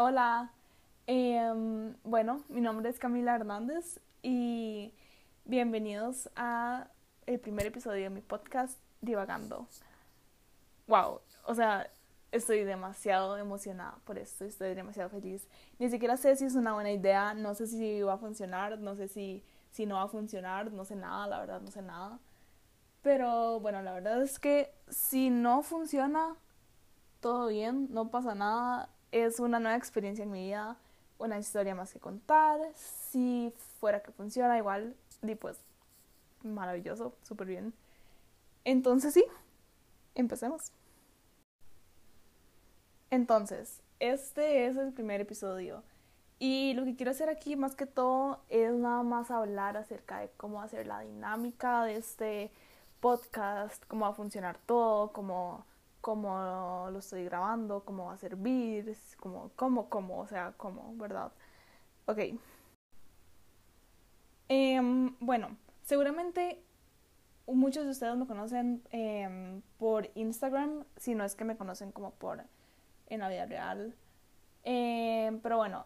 Hola, em, bueno, mi nombre es Camila Hernández y bienvenidos a el primer episodio de mi podcast Divagando. Wow, o sea, estoy demasiado emocionada por esto, estoy demasiado feliz. Ni siquiera sé si es una buena idea, no sé si va a funcionar, no sé si, si no va a funcionar, no sé nada, la verdad no sé nada. Pero bueno, la verdad es que si no funciona, todo bien, no pasa nada, es una nueva experiencia en mi vida, una historia más que contar. Si fuera que funciona igual, y pues maravilloso, súper bien. Entonces sí, empecemos. Entonces, este es el primer episodio. Y lo que quiero hacer aquí más que todo es nada más hablar acerca de cómo hacer la dinámica de este podcast, cómo va a funcionar todo, cómo cómo lo estoy grabando, cómo va a servir, cómo, cómo, cómo, o sea, cómo, ¿verdad? Ok. Em, bueno, seguramente muchos de ustedes me conocen em, por Instagram, si no es que me conocen como por en la vida real. Em, pero bueno,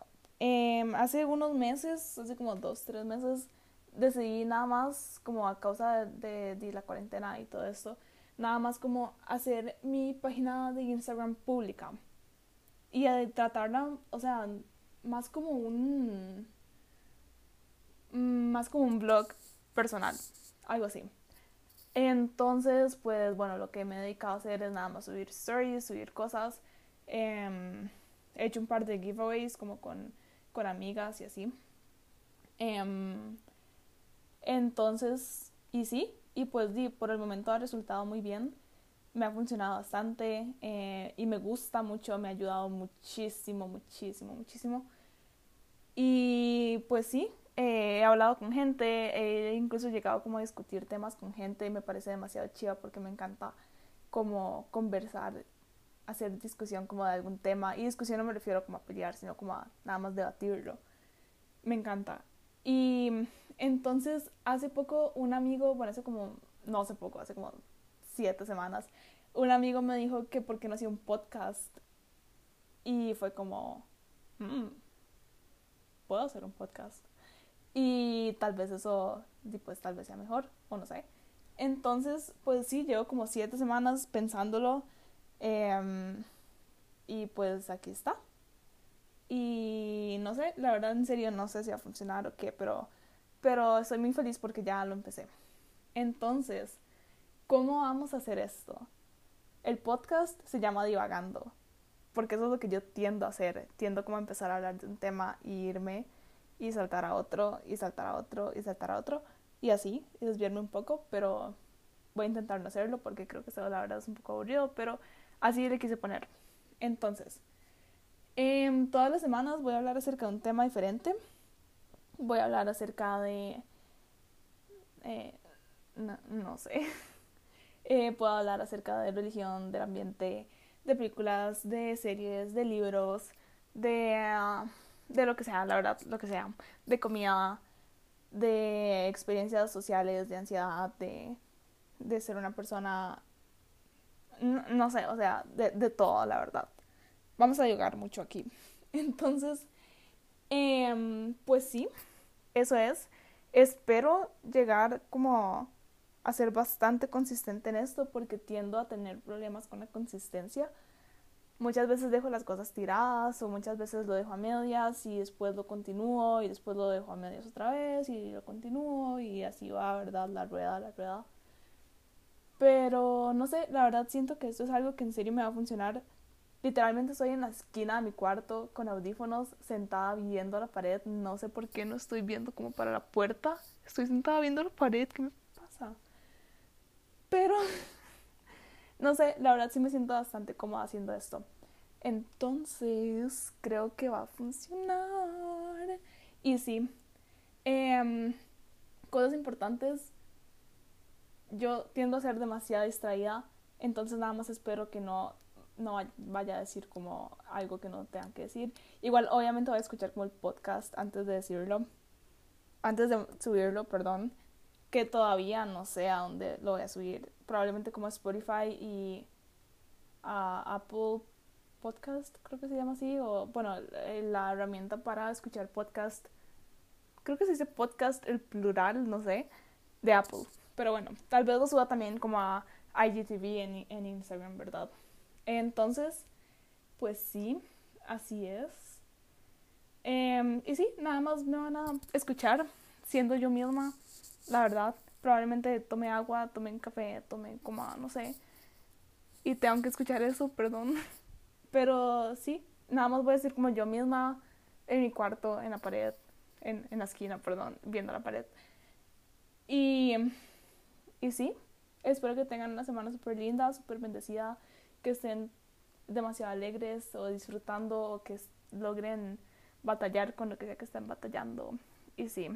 hace unos meses, hace como dos, tres meses, decidí nada más como a causa de, de la cuarentena y todo esto, nada más como hacer mi página de Instagram pública y de tratarla, o sea, más como un más como un blog personal, algo así. Entonces, pues bueno, lo que me he dedicado a hacer es nada más subir stories, subir cosas. Em, he hecho un par de giveaways como con, con amigas y así. Em, entonces, y sí, y pues di, por el momento ha resultado muy bien. Me ha funcionado bastante eh, y me gusta mucho, me ha ayudado muchísimo, muchísimo, muchísimo. Y pues sí, eh, he hablado con gente, he incluso llegado como a discutir temas con gente y me parece demasiado chiva porque me encanta como conversar, hacer discusión como de algún tema. Y discusión no me refiero como a pelear, sino como a nada más debatirlo. Me encanta. Y entonces, hace poco un amigo, bueno, hace como, no hace poco, hace como siete semanas, un amigo me dijo que por qué no hacía un podcast. Y fue como, mm, puedo hacer un podcast. Y tal vez eso, pues tal vez sea mejor, o no sé. Entonces, pues sí, llevo como siete semanas pensándolo. Em, y pues aquí está. Y no sé, la verdad en serio no sé si va a funcionar o qué, pero, pero estoy muy feliz porque ya lo empecé. Entonces, ¿cómo vamos a hacer esto? El podcast se llama Divagando, porque eso es lo que yo tiendo a hacer. Tiendo como a empezar a hablar de un tema y irme y saltar a otro y saltar a otro y saltar a otro y así, y desviarme un poco, pero voy a intentar no hacerlo porque creo que eso la verdad es un poco aburrido, pero así le quise poner. Entonces, Em, todas las semanas voy a hablar acerca de un tema diferente. Voy a hablar acerca de... Eh, no, sé. Eh, puedo hablar acerca de religión, del ambiente, de películas, de series, de libros, de, ah, de lo que sea, la verdad, lo que sea. De comida, de experiencias sociales, de ansiedad, de, de ser una persona... No, sé, o sea, de, de todo, la verdad vamos a llegar mucho aquí. Entonces, em, pues sí, eso es. Espero llegar como a ser bastante consistente en esto porque tiendo a tener problemas con la consistencia. Muchas veces dejo las cosas tiradas o muchas veces lo dejo a medias y después lo continúo y después lo dejo a medias otra vez y lo continúo y así va, ¿verdad? La rueda, la rueda. Pero no sé, la verdad siento que esto es algo que en serio me va a funcionar Literalmente estoy en la esquina de mi cuarto con audífonos, sentada viendo la pared. No sé por qué no estoy viendo como para la puerta. Estoy sentada viendo la pared. ¿Qué me pasa? Pero, no sé, la verdad sí me siento bastante cómoda haciendo esto. Entonces, creo que va a funcionar. Y sí, em, cosas importantes. Yo tiendo a ser demasiado distraída. Entonces nada más espero que no no vaya a decir como algo que no tengan que decir. Igual, obviamente voy a escuchar como el podcast antes de decirlo, antes de subirlo, perdón, que todavía no sé a dónde lo voy a subir. Probablemente como a Spotify y a Apple Podcast, creo que se llama así, o bueno, eh, la herramienta para escuchar podcast, creo que se dice podcast el plural, no sé, de Apple. Pero bueno, tal vez lo suba también como a IGTV en, en Instagram, ¿verdad? Entonces, pues sí, así es. Em, y sí, nada más me van a escuchar siendo yo misma, la verdad. Probablemente tome agua, tome café, tome como, no sé. Y tengo que escuchar eso, perdón. Pero sí, nada más voy a decir como yo misma en mi cuarto, en la pared, en, en la esquina, perdón, viendo la pared. Y, y sí, espero que tengan una semana súper linda, súper bendecida, que estén demasiado alegres o disfrutando o que logren batallar con lo que sea que estén batallando. Y sí,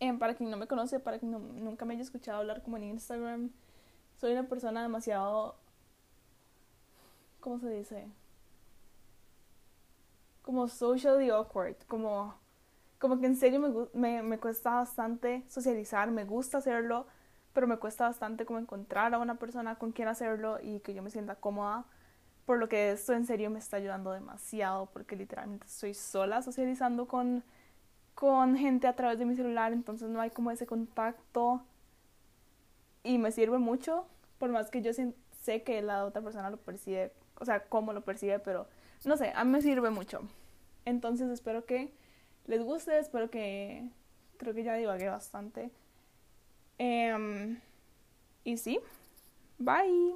em, para quien no me conoce, para quien nunca me haya escuchado hablar como en Instagram, soy una persona demasiado ¿cómo se dice? Como socially awkward, como, como que en serio me, me, me cuesta bastante socializar, me gusta hacerlo, pero me cuesta bastante como encontrar a una persona con quien hacerlo y que yo me sienta cómoda, por lo que esto en serio me está ayudando demasiado, porque literalmente estoy sola socializando con, con gente a través de mi celular, entonces no hay como ese contacto y me sirve mucho, por más que yo sé que la otra persona lo percibe o sea, cómo lo percibe, pero no sé, a mí me sirve mucho. Entonces espero que les guste, espero que, creo que ya divagué bastante. Em, y sí, bye.